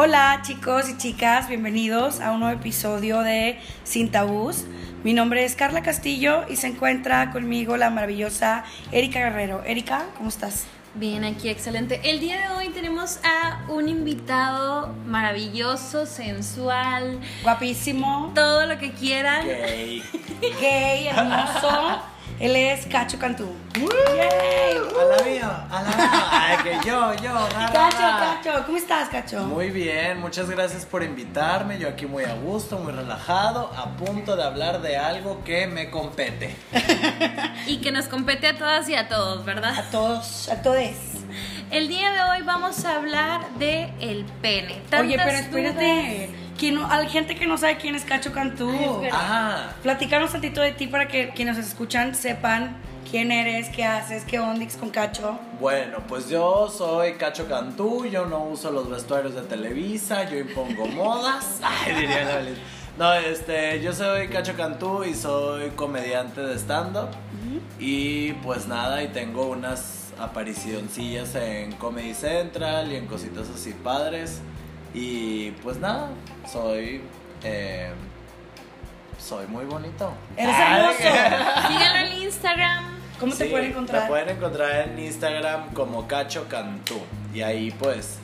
Hola chicos y chicas, bienvenidos a un nuevo episodio de Sin Tabús. Mi nombre es Carla Castillo y se encuentra conmigo la maravillosa Erika Guerrero. Erika, ¿cómo estás? Bien, aquí excelente. El día de hoy tenemos a un invitado maravilloso, sensual, Guapísimo, todo lo que quieran. Gay. gay, hermoso. Él es Cacho Cantú. A la mía, a la mía. Ay, que yo, yo. Cacho. Cacho, ¿cómo estás, Cacho? Muy bien, muchas gracias por invitarme. Yo aquí muy a gusto, muy relajado, a punto de hablar de algo que me compete. Y que nos compete a todas y a todos, ¿verdad? A todos, a todos. El día de hoy vamos a hablar de el pene. Oye, pero espérate. ¿Quién no- hay gente que no sabe quién es Cacho Cantú. Ay. Ah, Platícanos tantito de ti para que quienes nos escuchan sepan quién eres, qué haces, qué ondix con Cacho. bueno, pues yo soy Cacho Cantú, yo no uso los vestuarios de Televisa, yo impongo modas. Ay, diría la Belinda. No, este, yo soy Cacho Cantú y soy comediante de stand-up. Y pues nada, y tengo unas aparicioncillas en Comedy Central y en cositas así padres. Y pues nada, soy. eh, soy muy bonito. Eres hermoso. Síganlo en Instagram. ¿Cómo te pueden encontrar? Me pueden encontrar en Instagram como Cacho Cantú. Y ahí pues.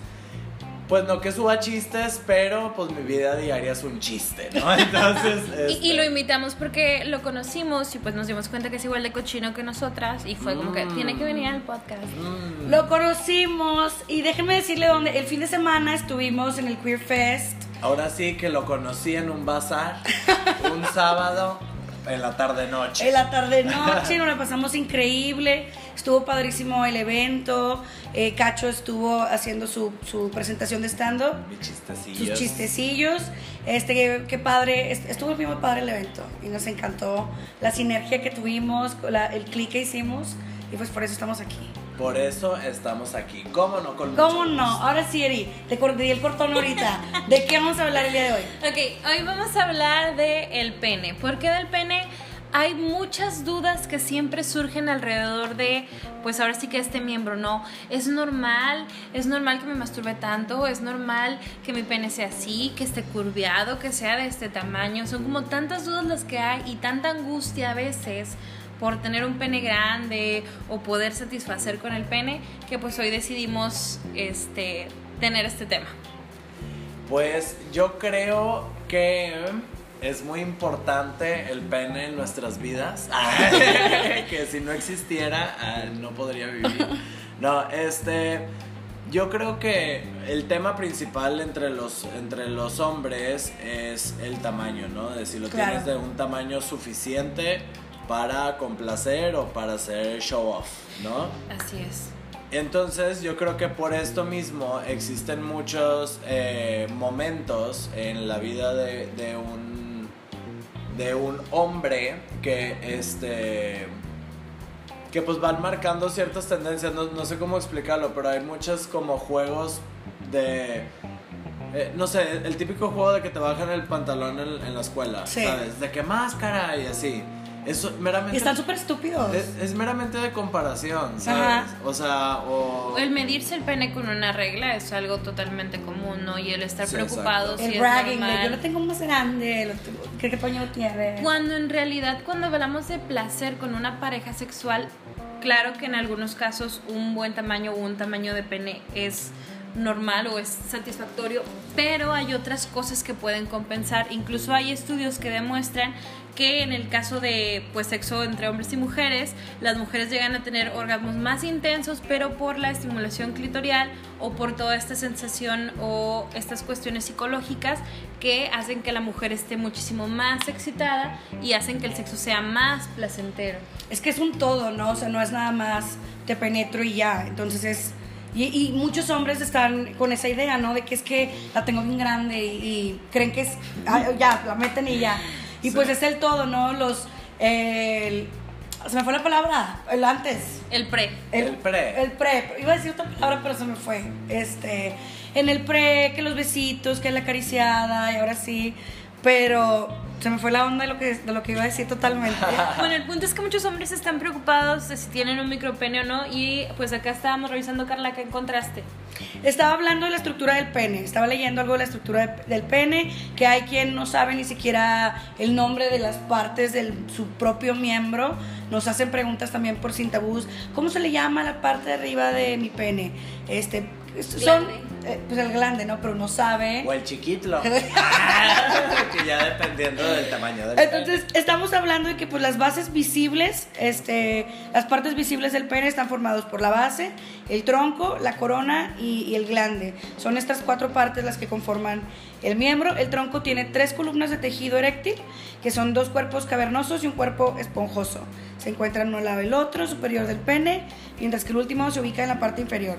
Pues no que suba chistes, pero pues mi vida diaria es un chiste, ¿no? Entonces. Y, y lo este, invitamos porque lo conocimos y pues nos dimos cuenta que es igual de cochino que nosotras y fue como que Mm. tiene que venir al podcast. mm, Lo conocimos y déjenme decirle dónde. El fin de semana estuvimos en el Queer Fest. Ahora sí que lo conocí en un bazar, un sábado, en la tarde-noche. En la tarde-noche nos la pasamos increíble. Estuvo padrísimo el evento. eh, Cacho estuvo haciendo su, su presentación de stand-up. Chistecillos. sus chistecillos. Este, qué, padre, est- estuvo muy padre el evento y nos encantó la sinergia que tuvimos, la- el clic que hicimos y pues por eso estamos aquí. Por eso estamos aquí. ¿Cómo no? Con ¿Cómo mucho no? gusto. Ahora sí, Eri, te cor- te di el cortón ahorita. ¿De qué vamos a hablar el día de hoy? Ok, hoy vamos a hablar de el pene. Porque del pene hay muchas dudas que siempre surgen alrededor de, pues ahora sí que este miembro, ¿no? Es normal, es normal que me masturbe tanto, es normal que mi pene sea así, que esté curviado, que sea de este tamaño. Son como tantas dudas las que hay y tanta angustia a veces por tener un pene grande o poder satisfacer con el pene, que pues hoy decidimos este, tener este tema. Pues yo creo que es muy importante el pene en nuestras vidas. que si no existiera, ah, no podría vivir. No, este. Yo creo que el tema principal entre los, entre los hombres es el tamaño, ¿no? De si lo Claro. tienes de un tamaño suficiente para complacer o para hacer show off, ¿no? Así es. Entonces yo creo que por esto mismo existen muchos eh, momentos en la vida de, de un de un hombre que este que pues van marcando ciertas tendencias, no, no sé cómo explicarlo, pero hay muchos como juegos de eh, no sé, el típico juego de que te bajan el pantalón en, en la escuela, Sí. ¿sabes? De que máscara y así. Eso meramente están súper estúpidos. es, es meramente de comparación, Ajá. ¿sabes? O sea, o... El medirse el pene con una regla es algo totalmente común, ¿no? Y el estar Sí, preocupado si el es bragging, de, yo lo tengo más grande, lo tengo- ¿qué, qué tamaño tiene? Cuando en realidad cuando hablamos de placer con una pareja sexual, claro que en algunos casos un buen tamaño o un tamaño de pene es normal o es satisfactorio, pero hay otras cosas que pueden compensar. Incluso hay estudios que demuestran que en el caso de pues sexo entre hombres y mujeres, las mujeres llegan a tener orgasmos más intensos, pero por la estimulación clitorial o por toda esta sensación o estas cuestiones psicológicas que hacen que la mujer esté muchísimo más excitada y hacen que el sexo sea más placentero. Es que es un todo, ¿no? O sea, no es nada más te penetro y ya. Entonces es. Y, y muchos hombres están con esa idea, ¿no? De que es que la tengo bien grande y, y creen que es. ah, ya, la meten y ya. Y Sí. pues es el todo, ¿no? Los. el- se me fue la palabra, el antes. El pre. El pre. El pre. Iba a decir otra palabra, pero se me fue. Este. En el pre, que los besitos, que la acariciada, y ahora sí. Pero se me fue la onda de lo que, de lo que iba a decir totalmente. Bueno, el punto es que muchos hombres están preocupados de si tienen un micropene o no. Y pues acá estábamos revisando, Carla, ¿qué encontraste? Estaba hablando de la estructura del pene, estaba leyendo algo de la estructura de- del pene, que hay quien no sabe ni siquiera el nombre de las partes de su propio miembro. Nos hacen preguntas también por sin tabús. ¿Cómo se le llama la parte de arriba de mi pene? Este, son, eh, pues el glande, ¿no? Pero no sabe. O el chiquitlo. que ya dependiendo del tamaño del Entonces, estamos hablando de que pues las bases visibles, este, las partes visibles del pene están formados por la base, el tronco, la corona y, y el glande. Son estas cuatro partes las que conforman el miembro. El tronco tiene tres columnas de tejido eréctil, que son dos cuerpos cavernosos y un cuerpo esponjoso. Se encuentran uno al lado del otro, superior del pene, mientras que el último se ubica en la parte inferior.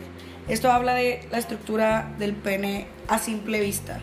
Esto habla de la estructura del pene a simple vista.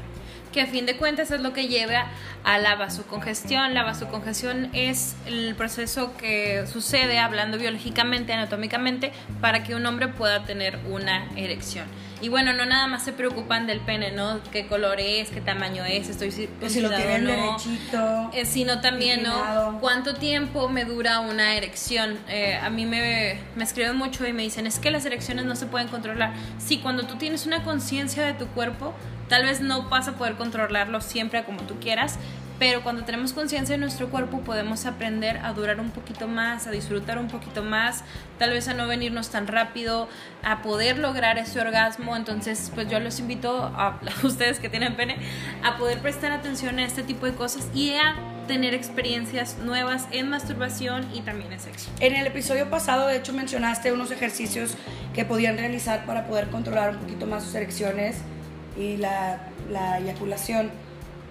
Que a fin de cuentas es lo que lleva a la vasocongestión. La vasocongestión es el proceso que sucede, hablando biológicamente, anatómicamente, para que un hombre pueda tener una erección. Y bueno, no nada más se preocupan del pene, ¿no? ¿Qué color es? ¿Qué tamaño es? ¿Estoy Pues si lo tienen no? derechito. Eh, sino también, ¿no? ¿Cuánto tiempo me dura una erección? Eh, a mí me, me escriben mucho y me dicen, es que las erecciones no se pueden controlar. Sí, cuando tú tienes una conciencia de tu cuerpo, tal vez no vas a poder controlarlo siempre como tú quieras, pero cuando tenemos conciencia de nuestro cuerpo podemos aprender a durar un poquito más, a disfrutar un poquito más, tal vez a no venirnos tan rápido, a poder lograr ese orgasmo. Entonces, pues yo los invito a, a ustedes que tienen pene a poder prestar atención a este tipo de cosas y a tener experiencias nuevas en masturbación y también en sexo. En el episodio pasado, de hecho, mencionaste unos ejercicios que podían realizar para poder controlar un poquito más sus erecciones y la, la eyaculación.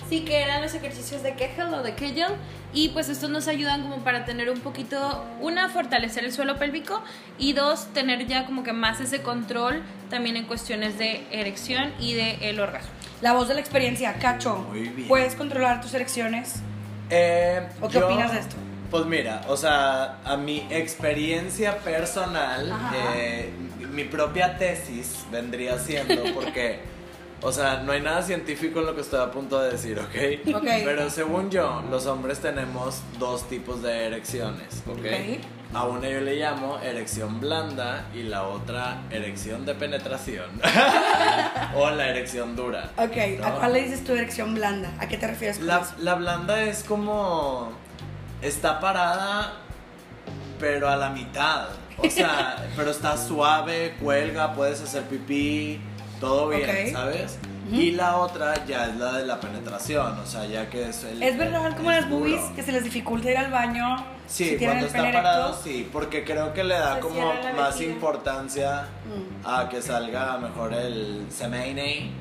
Sí, que eran los ejercicios de Kegel o de Kegel. Y pues estos nos ayudan como para tener un poquito, una, fortalecer el suelo pélvico y dos, tener ya como que más ese control también en cuestiones de erección y de el orgasmo. La voz de la experiencia, Cacho. Muy bien. ¿Puedes controlar tus erecciones? Eh, ¿O qué yo- opinas de esto? Pues mira, o sea, a mi experiencia personal, eh, mi propia tesis vendría siendo porque, o sea, no hay nada científico en lo que estoy a punto de decir, ¿ok? Pero según yo, los hombres tenemos dos tipos de erecciones, ¿ok? A una yo le llamo erección blanda y la otra erección de penetración. o la erección dura. Ok, ¿a cuál le dices tu erección blanda? ¿A qué te refieres con La, eso? la blanda es como. Está parada, pero a la mitad. O sea, pero está suave, cuelga, puedes hacer pipí, todo bien. ¿sabes? Y la otra ya es la de la penetración, o sea, ya que es el. ¿Es verdad como las boobies que se les dificulta ir al baño Sí, si cuando el pene está parado, erecto? sí, porque creo que le da Se como más importancia Mm. a que salga mejor el semene,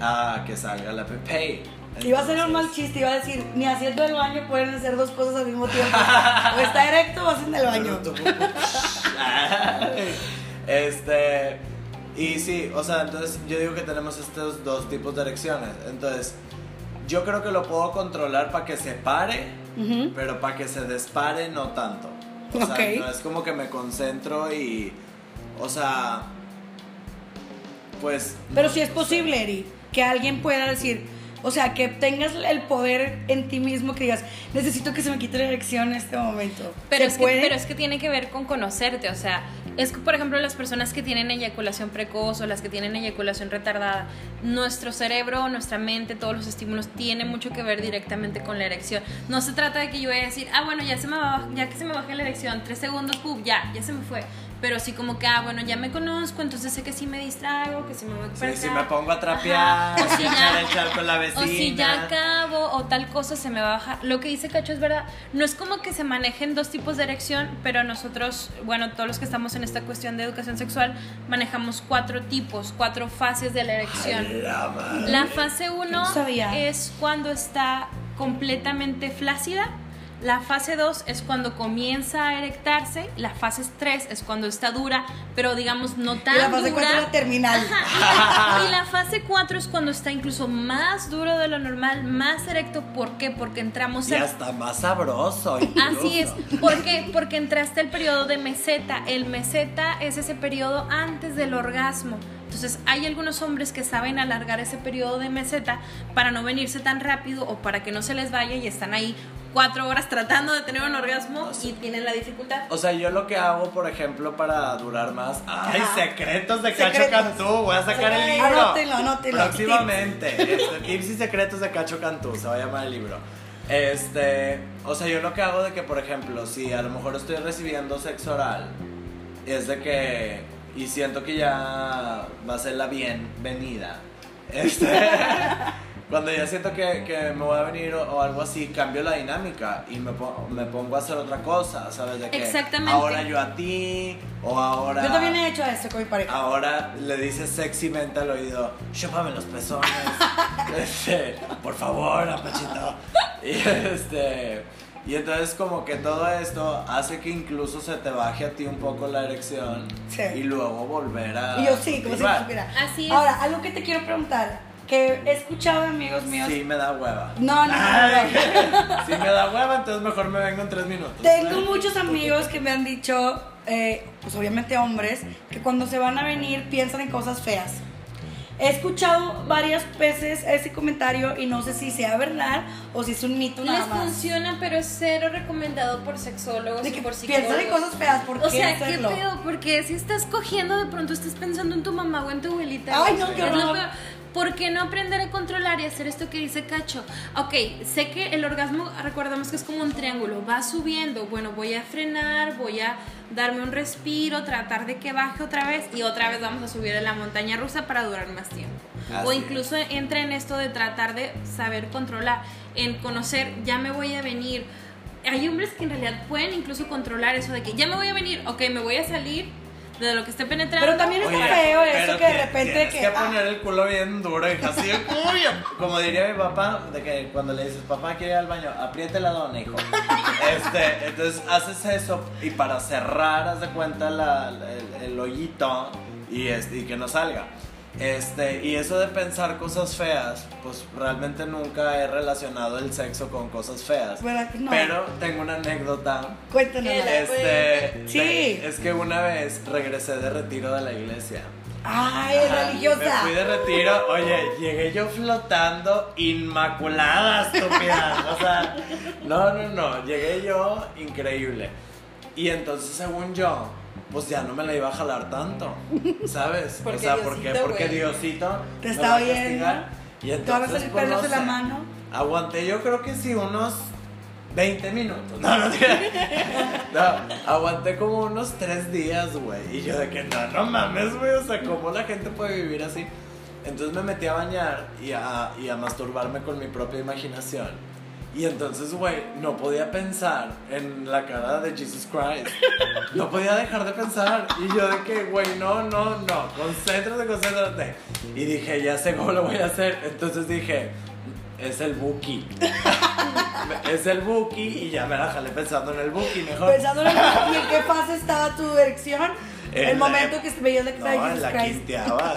a que salga la pepe. Iba a ser un mal chiste, iba a decir, ni haciendo el baño pueden hacer dos cosas al mismo tiempo. o está erecto o hacen el baño. este. Y sí, o sea, entonces yo digo que tenemos estos dos tipos de erecciones. Entonces, yo creo que lo puedo controlar para que se pare, pero para que se despare no tanto. O sea, Ok. no es como que me concentro y. O sea. Pues. Pero no- si es posible, Eri, que alguien pueda decir, o sea, que tengas el poder en ti mismo que digas, necesito que se me quite la erección en este momento. Pero ¿Se es, que, puede? pero es que tiene que ver con conocerte, o sea, es por ejemplo las personas que tienen eyaculación precoz o las que tienen eyaculación retardada, nuestro cerebro, nuestra mente, todos los estímulos tienen mucho que ver directamente con la erección. No se trata de que yo vaya a decir, ah bueno, ya se me va, ya que se me baja la erección, tres segundos, pum, ya, ya se me fue. Pero sí como que, ah, bueno, ya me conozco, entonces sé que si me distraigo, que si me voy para Sí, si me pongo a trapear, Ajá, o si ya- el chal con la vecina. o si ya acabo o tal cosa se me va a bajar. Lo que dice Cacho es verdad. No es como que se manejen dos tipos de erección, pero nosotros, bueno, todos los que estamos en esta cuestión de educación sexual, manejamos cuatro tipos, cuatro fases de la erección. La madre. La fase 1 No sabía. es cuando está completamente flácida. La fase 2 es cuando comienza a erectarse. La fase 3 es cuando está dura, pero digamos no tan Y la fase dura. 4 es la terminal. Ajá, y, la, y la fase 4 es cuando está incluso más duro de lo normal, más erecto. ¿Por qué? Porque entramos Y en... hasta más sabroso. Así es. ¿Por qué? Porque entraste el periodo de meseta. El meseta es ese periodo antes del orgasmo. Entonces Entonces hay algunos hombres que saben alargar ese periodo de meseta para no venirse tan rápido o para que no se les vaya y están ahí cuatro horas tratando de tener un orgasmo y tienen la dificultad. O sea, yo lo que hago, por ejemplo, para durar más. ¡Ay, Ajá. secretos de Cacho Secretos. Cantú! Voy a sacar el libro. Anótenlo, anótenlo. Próximamente. Este, tips y secretos de Cacho Cantú, se va a llamar el libro. Este, o sea, yo lo que hago de que, por ejemplo, si a lo mejor estoy recibiendo sexo oral, es de que, y siento que ya va a ser la bienvenida. Este, cuando ya siento que, que me voy a venir o, o algo así, cambio la dinámica y me, po- me pongo a hacer otra cosa, ¿sabes? De que Exactamente. ahora yo a ti, o ahora... Yo también he hecho eso con mi pareja. Ahora le dices sexymente al oído, chúpame los pezones. este, por favor, apachito. Y este. Y entonces como que todo esto hace que incluso se te baje a ti un poco la erección Sí. y luego volver a... Y yo sí, como si. Así es. Ahora, algo que te quiero preguntar, que he escuchado de amigos míos. Sí me da hueva. No, no, no, Ay, no. Si me da hueva, entonces mejor me vengo en tres minutos. Tengo muchos amigos que me han dicho, eh, pues obviamente hombres, que cuando se van a venir piensan en cosas feas. He escuchado varias veces ese comentario y no sé si sea verdad o si es un mito Les nada más. funciona, pero es cero recomendado por sexólogos De y que por piensan psicólogos. en cosas feas, ¿por O qué sea, ¿qué hacerlo? pedo? Porque si estás cogiendo, de pronto estás pensando en tu mamá o en tu abuelita. Ay, no, qué horror. peor. ¿Por qué no aprender a controlar y hacer esto que dice Cacho? Ok, sé que el orgasmo, recordamos que es como un triángulo, va subiendo. Bueno, voy a frenar, voy a darme un respiro, tratar de que baje otra vez y otra vez vamos a subir a la montaña rusa para durar más tiempo. Así o incluso entra en esto de tratar de saber controlar, en conocer, ya me voy a venir. Hay hombres que en realidad pueden incluso controlar eso de que ya me voy a venir, ok, me voy a salir de lo que esté penetrando. Pero también está Oye, feo eso que de repente tienes que... que ah, poner el culo bien duro, hija, así de Como diría mi papá, de que cuando le dices, papá, quiero ir al baño, apriete la dona, hijo. Este, entonces haces eso y para cerrar, haz de cuenta la- la- el, el hoyito y, este, y que no salga. Este, y eso de pensar cosas feas, pues realmente nunca he relacionado el sexo con cosas feas. ¿Verdad que no? Pero tengo una anécdota Cuéntanos. este, Sí. de- es que una vez regresé de retiro de la iglesia. Ay, Ajá, religiosa. Me fui de retiro, oye, llegué yo flotando inmaculada, estúpida. O sea, no, no, no, llegué yo increíble. Y entonces, según yo, pues ya no me la iba a jalar tanto, ¿sabes? O sea, ¿por qué? Porque. Diosito Te está castigar. Y entonces, salir pues, no la mano. Aguanté yo creo que sí unos 20 minutos. No, no, no, aguanté como unos 3 días, güey. Y yo de que no, no mames, güey. O sea, ¿cómo la gente puede vivir así? Entonces me metí a bañar y a, y a masturbarme con mi propia imaginación. Y entonces, güey, no podía pensar en la cara de Jesus Christ. No podía dejar de pensar. Y yo de que, güey, no, no, no. Concéntrate, concéntrate. Y dije, ya sé cómo lo voy a hacer. Entonces dije, es el Buki. es el Buki y ya me la jalé pensando en el Buki mejor. Pensando en, el- ¿y en qué fase estaba tu erección. En el la- momento que veías la que estaba No, Jesus la Christ. quinteaba.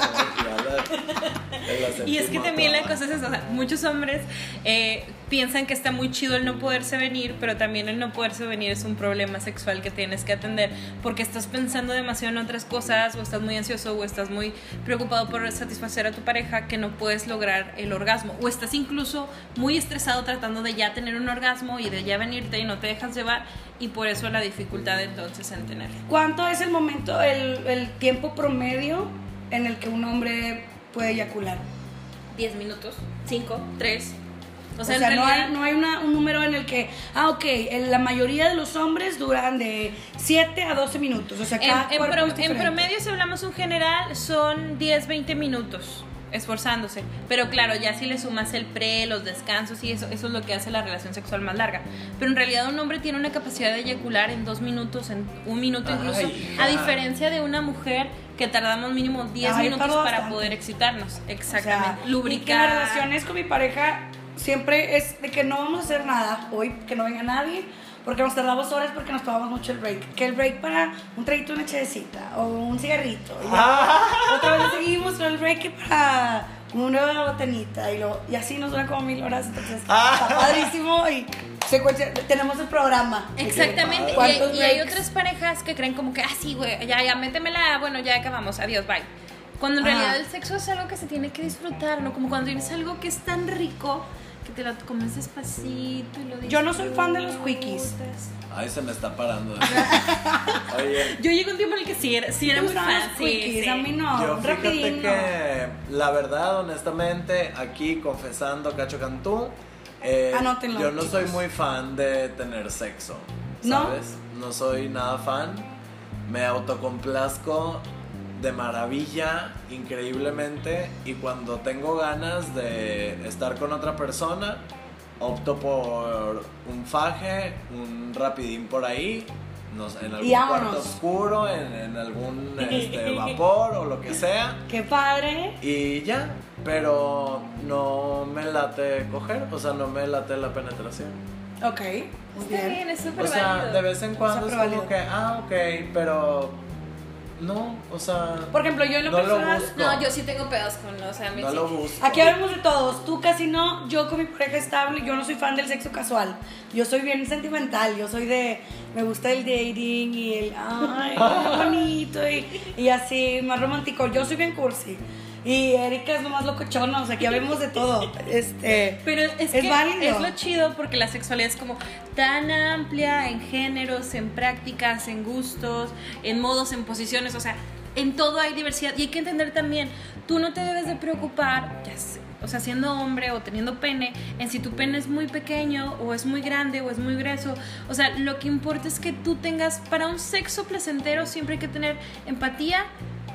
Y es que también la cosa es eso, o sea, muchos hombres eh, piensan que está muy chido el no poderse venir, pero también el no poderse venir es un problema sexual que tienes que atender porque estás pensando demasiado en otras cosas o estás muy ansioso o estás muy preocupado por satisfacer a tu pareja que no puedes lograr el orgasmo o estás incluso muy estresado tratando de ya tener un orgasmo y de ya venirte y no te dejas llevar y por eso la dificultad entonces en tenerlo. ¿Cuánto es el momento, el, el tiempo promedio en el que un hombre puede eyacular? 10 minutos, 5, 3. O O sea, en no hay, no hay una- un número en el que, ah, ok, en la mayoría de los hombres duran de 7 a 12 minutos. O sea, cada En, en en promedio, si hablamos un general, son 10-20 minutos esforzándose. Pero claro, ya si le sumas el pre, los descansos y eso, eso es lo que hace la relación sexual más larga. Pero en realidad un hombre tiene una capacidad de eyacular en dos minutos, en un minuto Ay, incluso, hija. a diferencia de una mujer que tardamos mínimo 10 Ay, minutos para bastante. poder excitarnos. O sea, Exactamente. Y que Lubricar. las relaciones con mi pareja siempre es de que no vamos a hacer nada hoy, que no venga nadie, porque nos tardamos horas porque nos tomamos mucho el break. Que el break para un traguito, una chedecita o un cigarrito. Y. Ah. Otra vez seguimos con el break que para una botanita y, lo, y así nos dura como mil horas. Entonces, Ah. está padrísimo y tenemos el programa. Exactamente. Y, ¿Cuántos hay- y hay otras parejas que creen como que, ah, sí, güey, ya, ya, métemela, bueno, ya acabamos, adiós, bye. Cuando en Ajá. realidad el sexo es algo que se tiene que disfrutar, ¿no? Como cuando tienes algo que es tan rico que te lo comes despacito y lo Yo no soy fan de los quickies. Ay, se me está parando. Oye, Yo llegué a un tiempo en el que sí era, sí era ¿Te muy fan. los sí, quickies? sí. A mí no, yo fíjate no. que la verdad, honestamente, aquí confesando Cacho Cantú, eh, Anótenlo, yo no soy muy fan de tener sexo, ¿No? ¿sabes? ¿No? soy nada fan. Me autocomplazco de maravilla, increíblemente, y cuando tengo ganas de estar con otra persona, opto por un faje, un rapidín por ahí, no sé, en algún Y cuarto oscuro, en, en algún este, vapor o lo que sea. Qué padre. Y ya, pero no me late coger, o sea, no me late la penetración. Ok, muy Está bien. bien, es súper O sea, válido. de vez en cuando es Súper como válido. que, ah, ok, pero no, o sea, Por ejemplo, yo en lo No lo personal. busco. No, yo sí tengo pedos con, o sea, no sí. lo busco. Aquí hablamos de todos. Tú casi no. Yo con mi pareja estable, yo no soy fan del sexo casual. Yo soy bien sentimental. Yo soy de. Me gusta el dating y el. Ay, qué bonito. Y, y así, más romántico. Yo soy bien cursi. Y Erika es lo más locochona. O sea, aquí hablemos de todo. Este. Pero es, Es que válido. es lo chido porque la sexualidad es como tan amplia en géneros, en prácticas, en gustos, en modos, en posiciones, o sea, en todo hay diversidad y hay que entender también, tú no te debes de preocupar, ya sé, o sea, siendo hombre o teniendo pene, en si tu pene es muy pequeño o es muy grande o es muy grueso, o sea, lo que importa es que tú tengas para un sexo placentero siempre hay que tener empatía,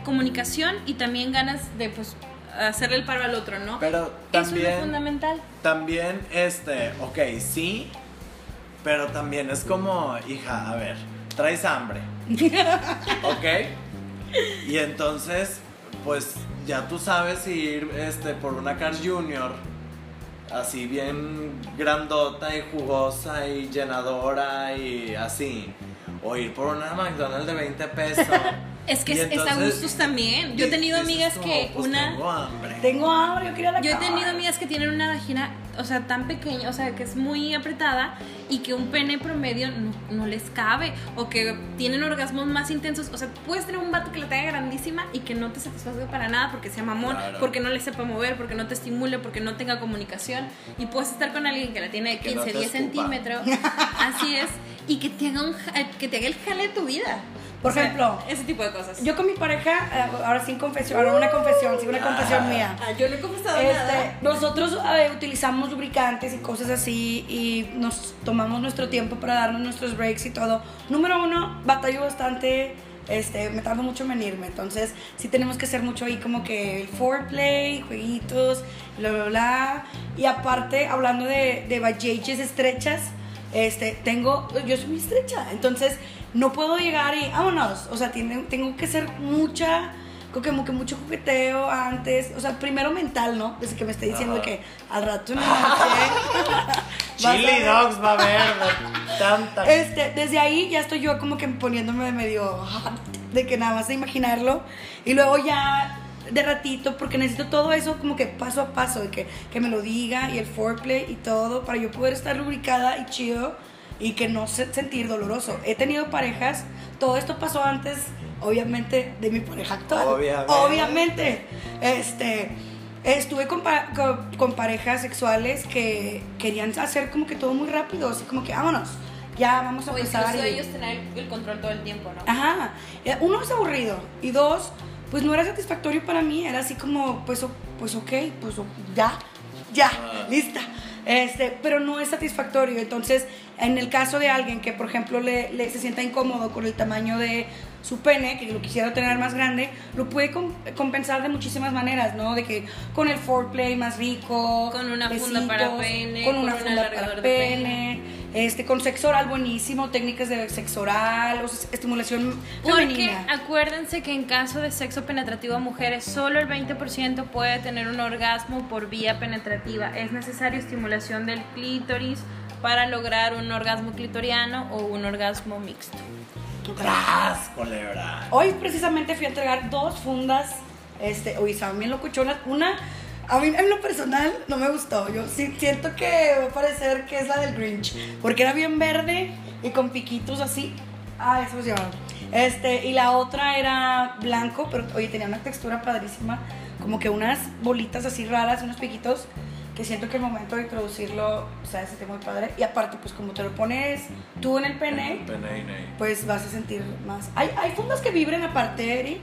comunicación y también ganas de pues hacerle el paro al otro, ¿no? Pero Eso es lo también, fundamental. también, este, ok, sí, pero también es como, hija, a ver, traes hambre, ¿ok? Y entonces, pues ya tú sabes ir este, por una Cars Junior, así bien grandota y jugosa y llenadora y así, o ir por una McDonald's de 20 pesos. Es que Y es, es a entonces, gustos también. Yo he tenido amigas que pues, una... Tengo hambre. Tengo hambre, yo quiero la Yo he tenido amigas que tienen una vagina, o sea, tan pequeña, o sea, que es muy apretada y que un pene promedio no, no les cabe o que tienen orgasmos más intensos. O sea, puedes tener un vato que la tenga grandísima y que no te satisfaga para nada porque sea mamón, Claro. porque no le sepa mover, porque no te estimule, porque no tenga comunicación. Y puedes estar con alguien que la tiene de Que no 15, te 10 escupa. centímetros, así es, y que te haga, un, que te haga el jale de tu vida. Por O sea, ejemplo, ese tipo de cosas. Yo con mi pareja, eh, ahora sin confesión, ahora una confesión, sí, una confesión mía. Ah, yo no he confesado Este, nada. nosotros eh, utilizamos lubricantes y cosas así y nos tomamos nuestro tiempo para darnos nuestros breaks y todo. Número uno, batallo bastante, este, me tardo mucho en venirme, entonces sí tenemos que hacer mucho ahí como que el foreplay, jueguitos, bla, bla, bla. Y aparte, hablando de, de estrechas, este, tengo, yo soy muy estrecha, entonces no puedo llegar y vámonos, o sea, tiene- tengo que hacer mucha como que mucho jugueteo antes, o sea, primero mental, ¿no? Desde que me esté diciendo que al rato en la noche Chili dogs va a haber tanta. Este, desde ahí ya estoy yo como que poniéndome de medio de que nada más de imaginarlo. Y luego ya de ratito porque necesito todo eso como que paso a paso de que, que me lo diga y el foreplay y todo para yo poder estar lubricada y chido y que no se- sentir doloroso. He tenido parejas, todo esto pasó antes obviamente de mi pareja actual. Obviamente. Obviamente. Este estuve con, pa- con, con parejas sexuales que querían hacer como que todo muy rápido, así como que vámonos. Ya vamos a O empezar. y- ellos tener el, control todo el tiempo, ¿no? Ajá. Eh, Uno es aburrido y dos, pues no era satisfactorio para mí, era así como, pues, pues ok, pues ya, ya, Ah. lista. Este, pero no es satisfactorio. Entonces, en el caso de alguien que, por ejemplo, le, le- se sienta incómodo con el tamaño de su pene, que lo quisiera tener más grande, lo puede com- compensar de muchísimas maneras, ¿no? De que con el foreplay más rico, Con una funda para pene, con una un funda para pene, este, con sexo oral buenísimo, técnicas de sexo oral, o sea, estimulación Porque femenina. acuérdense que en caso de sexo penetrativo a mujeres, solo el 20% puede tener un orgasmo por vía penetrativa. Es necesario estimulación del clítoris para lograr un orgasmo clitoriano o un orgasmo mixto. ¡Tras! Hoy precisamente fui a entregar dos fundas, este, hoy estaban bien locuchonas. Una, a mí en lo personal no me gustó. Yo sí siento que va a parecer que es la del Grinch, porque era bien verde y con piquitos así. Ah, eso se llama. Este, y la otra era blanco, pero oye, tenía una textura padrísima, como que unas bolitas así raras, unos piquitos, que siento que el momento de introducirlo, o sea, se muy padre. Y aparte, pues como te lo pones tú en el pene, Pene, ne. pues vas a sentir más. ¿Hay, hay fundas que vibren aparte, Eri?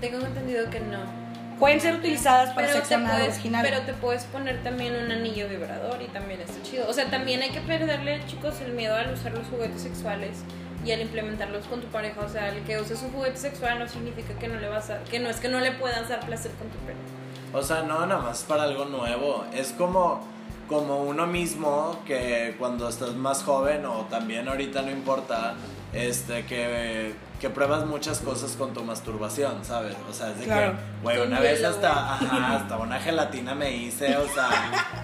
Tengo entendido que no. Pueden ser utilizadas para Pero sexo anal vaginal. pero te puedes poner también un anillo vibrador y también está chido. O sea, también hay que perderle, chicos, el miedo al usar los juguetes sexuales y al implementarlos con tu pareja. O sea, el que uses un juguete sexual no significa que no le vas a, que no es que no le puedas dar placer con tu pene. O sea, no, nada más para algo nuevo. Es como, como uno mismo que cuando estás más joven o también ahorita no importa, este, que, que pruebas muchas cosas con tu masturbación, ¿sabes? O sea, es de Claro. que, güey, una vez hasta, ajá, hasta una gelatina me hice, o sea,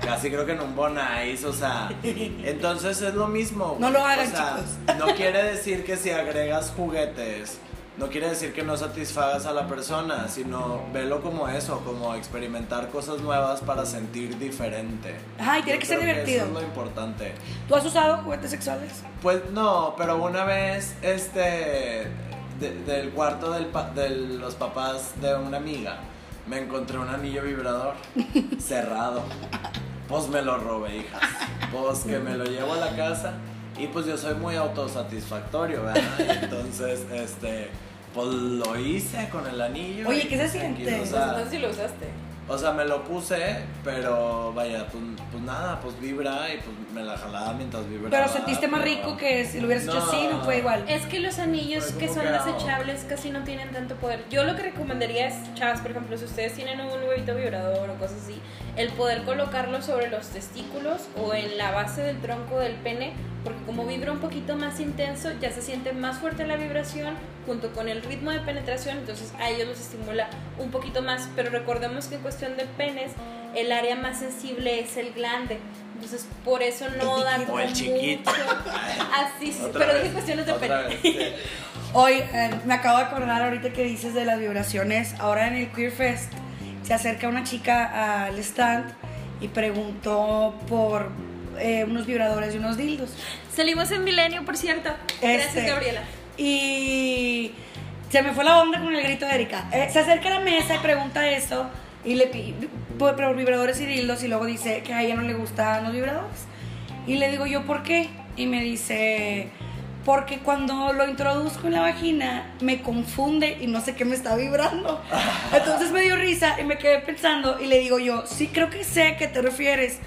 casi creo que en un bonais, o sea, entonces es lo mismo. No lo hagan, O sea, chicos. No quiere decir que si agregas juguetes, no quiere decir que no satisfagas a la persona, sino velo como eso, como experimentar cosas nuevas para sentir diferente. Ajá, y tiene Yo que ser divertido. Eso es lo importante. ¿Tú has usado juguetes sexuales? Pues no, pero una vez, este, de- del cuarto del pa- de los papás de una amiga, me encontré un anillo vibrador cerrado. Pues me lo robé, hijas. Pues que me lo llevo a la casa y pues yo soy muy autosatisfactorio, ¿verdad? Entonces, este, pues lo hice con el anillo. Oye, ¿qué se siente? O Pues sea, entonces sí lo usaste. o sea, me lo puse, pero vaya, pues, pues nada, pues vibra y pues me la jalaba mientras vibraba. Pero sentiste más pero- rico que si lo hubieras hecho No. así, no fue igual. Es que los anillos Pues, que ¿cómo son que desechables casi no tienen tanto poder. Yo lo que recomendaría es, chavas, por ejemplo, si ustedes tienen un huevito vibrador o cosas así, el poder colocarlo sobre los testículos o en la base del tronco del pene, porque como vibra un poquito más intenso, ya se siente más fuerte la vibración junto con el ritmo de penetración, entonces a ellos los estimula un poquito más. Pero recordemos que en cuestión de penes, el área más sensible es el glande. Entonces, por eso no da chiquito. O el como chiquito. mucho. Así, pero vez, dije cuestiones de pene. sí. Hoy eh, me acabo de acordar ahorita que dices de las vibraciones. Ahora en el Queer Fest se acerca una chica al stand y preguntó por eh, unos vibradores y unos dildos. Salimos en Milenio, por cierto. Este, Gracias, Gabriela. Y se me fue la onda con el grito de Erika. Eh, se acerca a la mesa y pregunta eso y le pide por, por vibradores y dildos y luego dice que a ella no le gustan los vibradores. Y le digo yo, ¿por qué? Y me dice, porque cuando lo introduzco en la vagina me confunde y no sé qué me está vibrando. Entonces me dio risa y me quedé pensando y le digo yo, sí creo que sé a qué te refieres.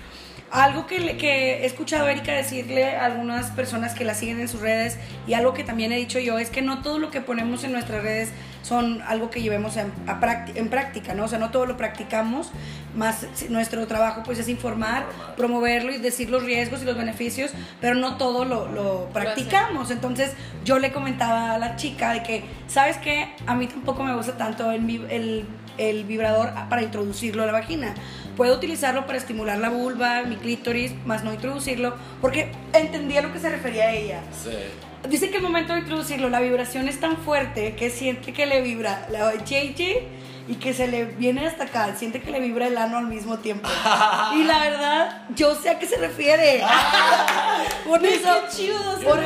Algo que, he escuchado a Erika decirle a algunas personas que la siguen en sus redes y algo que también he dicho yo es que no todo lo que ponemos en nuestras redes son algo que llevemos en, a en práctica, ¿no? O sea, no todo lo practicamos, más nuestro trabajo pues es informar, promoverlo y decir los riesgos y los beneficios, pero no todo lo, lo practicamos. Entonces yo le comentaba a la chica de que, ¿sabes qué? A mí tampoco me gusta tanto el, el, el vibrador para introducirlo a la vagina. Puedo utilizarlo para estimular la vulva, mi clítoris, más no introducirlo, porque entendía lo que se refería a ella. Sí. Dice que el momento de introducirlo, la vibración es tan fuerte que siente que le vibra la JJ y que se le viene hasta acá, siente que le vibra el ano al mismo tiempo. Y la verdad, yo sé a qué se refiere. Por eso, Qué chido, por-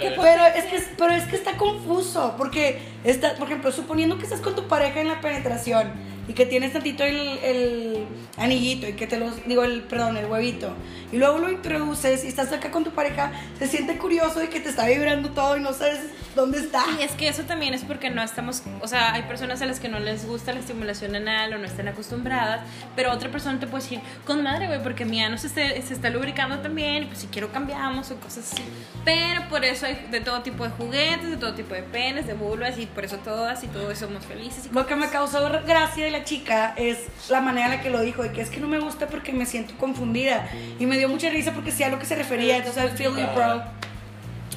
qué pero es que pero es que está confuso, porque está, por ejemplo, suponiendo que estás con tu pareja en la penetración y que tienes tantito el, el anillito y que te los digo el perdón, el huevito y luego lo introduces y estás acá con tu pareja, se siente curioso y que te está vibrando todo y no sabes dónde está. Y es que eso también es porque no estamos, o sea, hay personas a las que no les gusta la estimulación anal o no están acostumbradas, pero otra persona te puede decir, con madre, güey, porque mi ano se, esté- se está lubricando también, y pues si quiero cambiamos o cosas así. Pero por eso hay de todo tipo de juguetes, de todo tipo de penes, de vulvas, y por eso todas y todos somos felices. Y Lo que me causó gracia la chica es la manera en la que lo dijo, y que es que no me gusta porque me siento confundida. Y me dio mucha risa porque sí a lo que se refería, entonces I feel you, bro.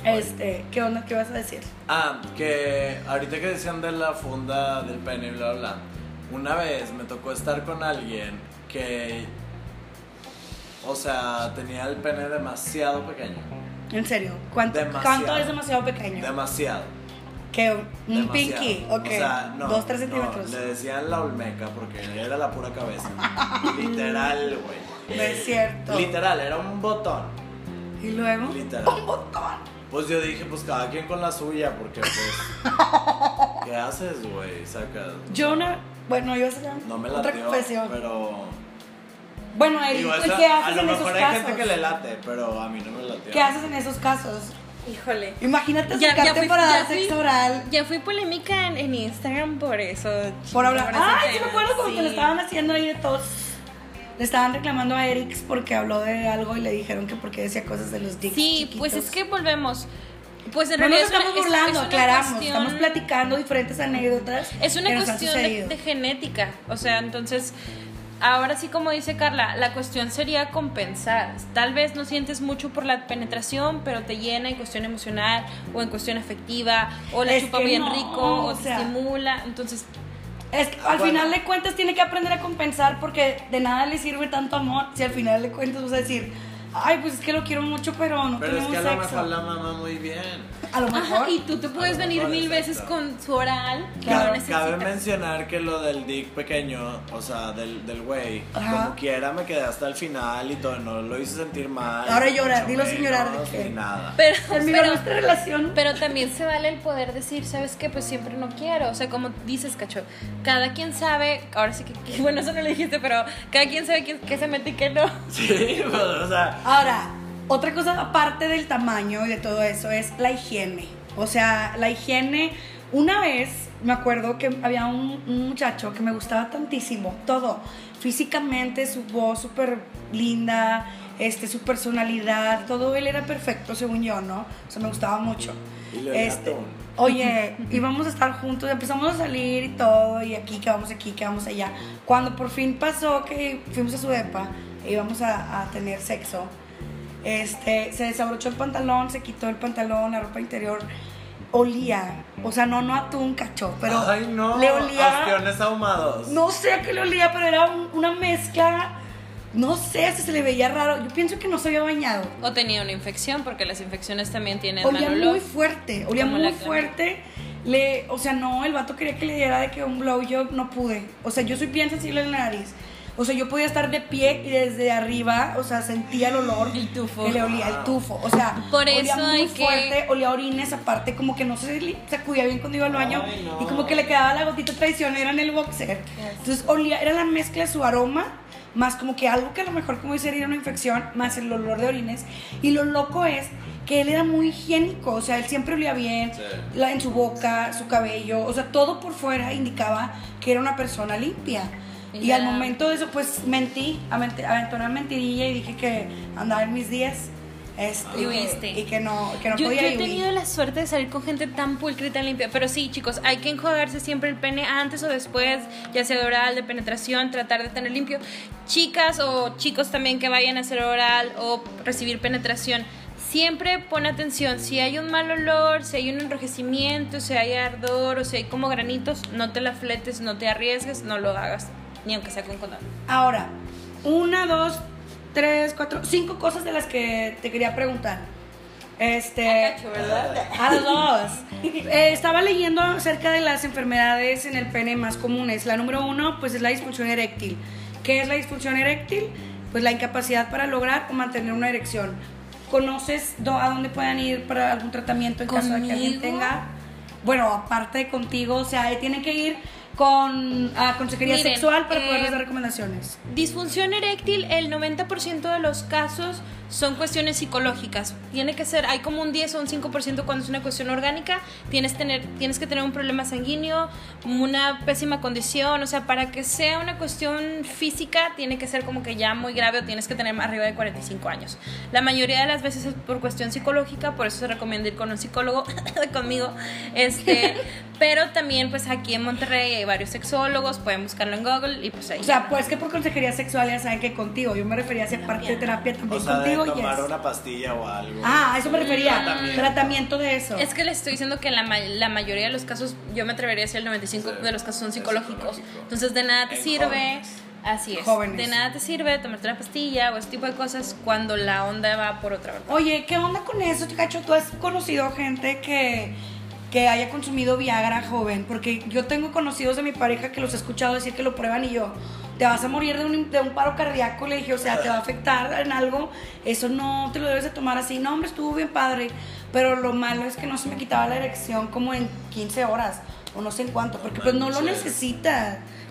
Este, ¿qué onda? ¿Qué vas a decir? Ah, que ahorita que decían de la funda del pene y bla, bla, bla. Una vez me tocó estar con alguien que, o sea, tenía el pene demasiado pequeño. En serio, ¿cuánto, Demasiado. ¿cuánto es demasiado pequeño? Demasiado. Que un demasiado. pinky, ok. O sea, no. Dos, tres no, centímetros. le decían la olmeca porque era la pura cabeza. Literal, güey. No es cierto. Literal, era un botón. Y luego, Literal. un botón. Pues yo dije, pues cada quien con la suya, porque pues. ¿Qué haces, güey? Sacas. Yo una, bueno, yo sé No me otra latió, confesión. pero. Bueno, Eric, Digo, ¿tú esa- ¿qué a haces lo en esos mejor hay casos? gente que le late, pero a mí no me latió. ¿Qué haces en esos casos? Híjole. Imagínate Ya- ya acercarte fui- para dar fui- sexo oral. Ya fui polémica en, en Instagram por eso. Por hablar. por Ay, sí me acuerdo cuando sí. te lo estaban haciendo ahí de todos. Le estaban reclamando a Eric porque habló de algo y le dijeron que porque decía cosas de los dicks. Sí, pues es que volvemos. Pues en No nos realidad una- estamos es- burlando, es aclaramos. cuestión- Estamos platicando diferentes anécdotas. Es una que nos cuestión de genética. O sea, entonces, ahora sí, como dice Carla, la cuestión sería compensar. Tal vez no sientes mucho por la penetración, pero te llena en cuestión emocional o en cuestión afectiva, o le Es chupa bien no, rico, o, o te estimula. Entonces, Es que al Bueno. final de cuentas tiene que aprender a compensar porque de nada le sirve tanto amor si al final de cuentas vas a decir, ay, pues es que lo quiero mucho, pero no Pero es tenemos que a lo sexo. mejor la mamá muy bien. A lo mejor. ajá, y tú te puedes venir mejor, mil veces exacto. con su oral. que Cabe mencionar que lo del dick pequeño, o sea, del del güey, Ajá. como quiera me quedé hasta el final y todo, no lo hice sentir mal. Ahora llora, mucho dilo sin llorar, ¿de qué? Ni nada. Pero, pero- nuestra relación. Pero también se vale el poder decir, ¿sabes qué? Pues siempre no quiero. O sea, como dices, cacho, cada quien sabe, ahora sí que, que- bueno, eso no lo dijiste, pero cada quien sabe qué, qué se mete y qué no. Sí, pues, o sea, Ahora, otra cosa aparte del tamaño y de todo eso es la higiene. O sea, la higiene, una vez me acuerdo que había un, un muchacho que me gustaba tantísimo, todo, físicamente, su voz súper linda, este, su personalidad, todo él era perfecto, según yo, ¿no? O sea, me gustaba mucho. Y Este. Oye, íbamos a estar juntos, empezamos a salir y todo, y aquí, que vamos aquí, que vamos allá. Cuando por fin pasó que fuimos a su depa e íbamos a, a tener sexo, este, se desabrochó el pantalón, se quitó el pantalón, la ropa interior, olía, o sea, no, no atún cacho, pero ay no, le olía, ahumados. no sé a qué le olía, pero era un- una mezcla, no sé, si se le veía raro, yo pienso que no se había bañado. O tenía una infección, porque las infecciones también tienen Olía mal olor. muy fuerte, olía muy fuerte. Le, o sea, no, el vato quería que le diera de que un blowjob no pude. O sea, yo soy bien sensible en la nariz. O sea, yo podía estar de pie y desde arriba, o sea, sentía el olor El tufo. que le olía el tufo. O sea, Por olía eso muy hay que- fuerte, olía a orines aparte, como que no se sacudía bien cuando iba al baño Ay, no. y como que le quedaba la gotita traicionera en el boxer. Entonces, olía, era la mezcla de su aroma más como que algo que a lo mejor como dice era una infección, más el olor de orines. Y lo loco es que él era muy higiénico, o sea, él siempre olía bien, Sí. la- en su boca, su cabello, o sea, todo por fuera indicaba que era una persona limpia. Y al momento de eso, pues mentí, aventé una mentirilla y dije que andaba en mis días. Este, Y huiste. Y que no, que no Yo, podía yo he tenido la suerte de salir con gente tan pulcra y tan limpia. Pero sí, chicos, hay que enjuagarse siempre el pene antes o después, ya sea oral, de penetración, tratar de tener limpio. Chicas o chicos también que vayan a hacer oral o recibir penetración. Siempre pon atención, si hay un mal olor, si hay un enrojecimiento, si hay ardor o si hay como granitos, no te la fletes, no te arriesgues, no lo hagas, ni aunque sea con condón. Ahora, una, dos, tres, cuatro, cinco cosas de las que te quería preguntar. Este. A dos. Eh, estaba leyendo acerca de las enfermedades en el pene más comunes. La número uno, pues es la disfunción eréctil. ¿Qué es la disfunción eréctil? Pues la incapacidad para lograr o mantener una erección. ¿Conoces a dónde puedan ir para algún tratamiento en caso de que alguien tenga? Bueno, aparte de contigo, o sea, tienen que ir con a consejería Miren, sexual para eh, poderles dar recomendaciones. Disfunción eréctil, el 90% de los casos son cuestiones psicológicas. Tiene que ser, hay como un 10 o un 5% cuando es una cuestión orgánica. Tienes, tener, tienes que tener un problema sanguíneo, una pésima condición. O sea, para que sea una cuestión física, tiene que ser como que ya muy grave o tienes que tener arriba de 45 años. La mayoría de las veces es por cuestión psicológica, por eso se recomienda ir con un psicólogo conmigo. Este, pero también, pues aquí en Monterrey hay varios sexólogos, pueden buscarlo en Google y pues ahí. O sea, pues que por consejería sexual ya saben que contigo. Yo me refería a hacer parte de terapia O también sea, de tomar yes. una pastilla o algo. Ah, a eso me refería. Tratamiento. Tratamiento de eso. Es que le estoy diciendo que la, ma- la mayoría de los casos, yo me atrevería a decir el 95 Sí, de los casos son psicológicos. psicológico. Entonces de nada te En sirve. jóvenes. Así es. Jóvenes. De nada te sirve tomarte la pastilla o ese tipo de cosas cuando la onda va por otra verdad. Oye, ¿qué onda con eso, Cacho? ¿Tú has conocido gente que, que haya consumido Viagra joven? Porque yo tengo conocidos de mi pareja que los he escuchado decir que lo prueban y yo, te vas a morir de un, de un paro cardíaco, le dije, o sea, te va a afectar en algo, eso no te lo debes de tomar así. No, hombre, estuvo bien padre. pero lo malo es que no se me quitaba la erección como en 15 horas o no sé en cuánto, porque pues no lo manches.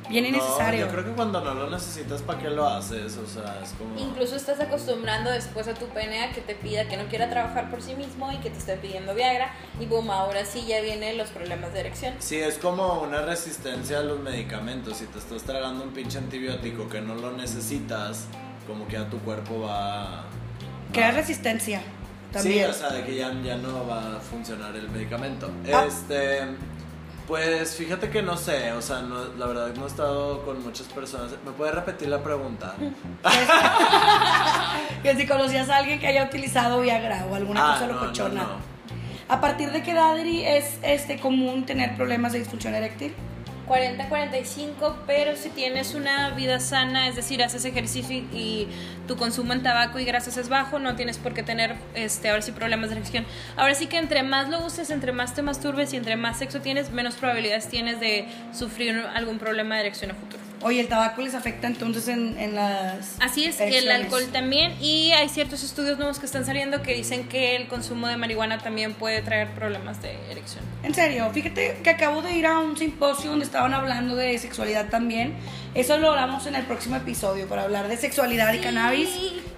Bien innecesario. No, yo creo que cuando no lo necesitas, ¿para qué lo haces? O sea, es como. Incluso estás acostumbrando después a tu pene a que te pida que no quiera trabajar por sí mismo y que te esté pidiendo Viagra y boom, ahora sí ya vienen los problemas de erección. Sí, es como una resistencia a los medicamentos. Si te estás tragando un pinche antibiótico que no lo necesitas, como que a tu cuerpo va. Crea resistencia Sí, también. o sea, de que ya, ya no va a funcionar el medicamento. Ah. Este. Pues fíjate que no sé, o sea, no, la verdad no he estado con muchas personas. ¿Me puedes repetir la pregunta? que si conocías a alguien que haya utilizado Viagra o alguna Ah, cosa no, locochona. no. ¿A partir de qué edad es este común tener problemas de disfunción eréctil? 40-45, pero si tienes una vida sana, es decir, haces ejercicio y, tu consumo en tabaco y grasas es bajo, no tienes por qué tener este, ahora sí problemas de erección. Ahora sí que entre más lo uses, entre más te masturbes y entre más sexo tienes, menos probabilidades tienes de sufrir algún problema de erección a futuro. Oye, ¿el tabaco les afecta entonces en, en las Así es, el alcohol también y hay ciertos estudios nuevos que están saliendo que dicen que el consumo de marihuana también puede traer problemas de erección. En serio, fíjate que acabo de ir a un simposio donde estaban hablando de sexualidad también. Eso lo hablamos en el próximo episodio para hablar de sexualidad y cannabis,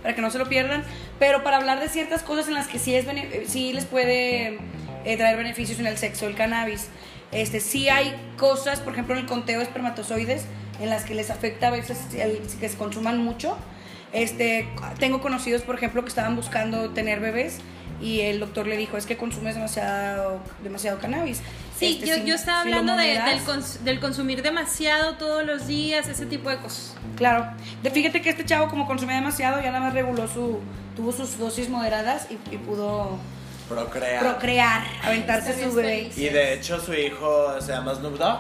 para que no se lo pierdan. Pero para hablar de ciertas cosas en las que sí, es bene- sí les puede eh, traer beneficios en el sexo el cannabis. Este, sí hay cosas, por ejemplo, en el conteo de espermatozoides, en las que les afecta a veces el, que se consuman mucho. Este, tengo conocidos, por ejemplo, que estaban buscando tener bebés y el doctor le dijo, es que consumes demasiado, demasiado cannabis. Sí, Este, yo, si- yo estaba si hablando de- del, cons- del consumir demasiado todos los días, ese tipo de cosas. Claro. De, fíjate que este chavo como consumía demasiado, ya nada más reguló su... Tuvo sus dosis moderadas y, y pudo Procrear. procrear, aventarse su bebé. Y de hecho su hijo se llama Snoop Dogg.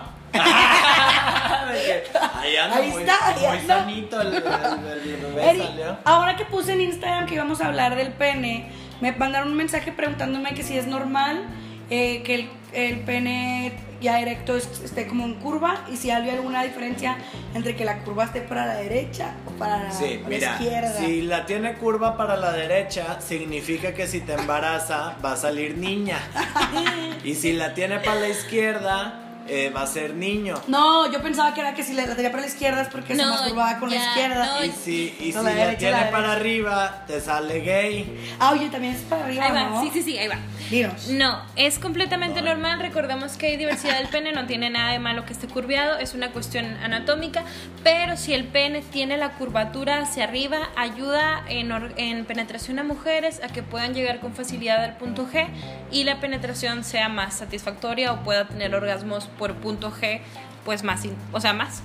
Ahí anda Ahí muy, está, ahí muy sanito el, el- el bebé Eri, salió. ahora que puse en Instagram que íbamos a hablar del pene, me mandaron un mensaje preguntándome que si es normal eh, que el, el pene ya erecto es- esté como en curva y si hay alguna diferencia entre que la curva esté para la derecha o para la, Sí, para la izquierda. si la tiene curva para la derecha, significa que si te embaraza va a salir niña. Y si la tiene para la izquierda, eh, va a ser niño. No, yo pensaba que era que si la la tenía para la izquierda es porque se No, masturbaba con la ya, izquierda. no, Y si, y No, si la la, derecha, tiene la para arriba, te sale gay. Ah, oye, también es para arriba, Ahí va, ¿no? sí, sí, sí, ahí va. Dinos. No, es completamente normal. Recordemos que hay diversidad del pene, no tiene nada de malo que esté curviado, es una cuestión anatómica. Pero si el pene tiene la curvatura hacia arriba, ayuda en, or- en penetración a mujeres a que puedan llegar con facilidad al punto G y la penetración sea más satisfactoria o pueda tener orgasmos por punto G, pues más, o sea, más.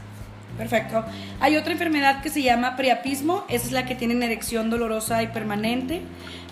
Perfecto. Hay otra enfermedad que se llama priapismo, esa es la que tiene erección dolorosa y permanente.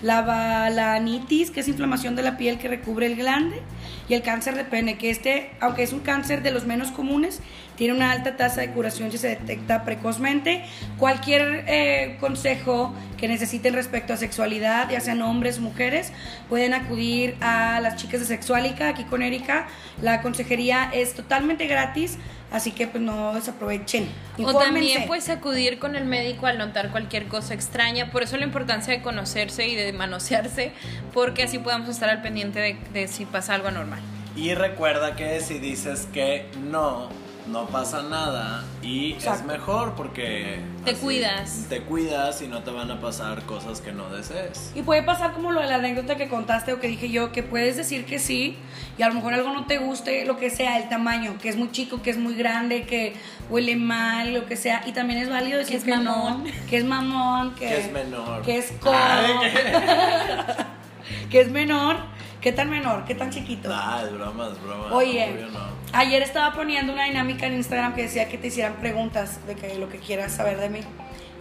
La balanitis, que es inflamación de la piel que recubre el glande. Y el cáncer de pene, que este, aunque es un cáncer de los menos comunes, tiene una alta tasa de curación si se detecta precozmente. Cualquier eh, consejo que necesiten respecto a sexualidad, ya sean hombres, mujeres, pueden acudir a las chicas de Sexualica, aquí con Erika. La consejería es totalmente gratis, así que pues no desaprovechen. O también puedes acudir con el médico al notar cualquier cosa extraña. Por eso la importancia de conocerse y de manosearse, porque así podemos estar al pendiente de, de si pasa algo anormal. Y recuerda que si dices que no, no pasa nada y es mejor porque Te cuidas. Te cuidas y no te van a pasar cosas que no desees. Y puede pasar como lo de la anécdota que contaste o que dije yo, que puedes decir que sí y a lo mejor algo no te guste, lo que sea, el tamaño, que es muy chico, que es muy grande, que huele mal, lo que sea. Y también es válido decir es que, no, mamón. que es mamón, que, Que es menor. que es co- Ay, que es menor. ¿Qué tan menor? ¿Qué tan chiquito? Ah, es broma, es broma. Oye, Obvio no. Ayer estaba poniendo una dinámica en Instagram que decía que te hicieran preguntas de que lo que quieras saber de mí.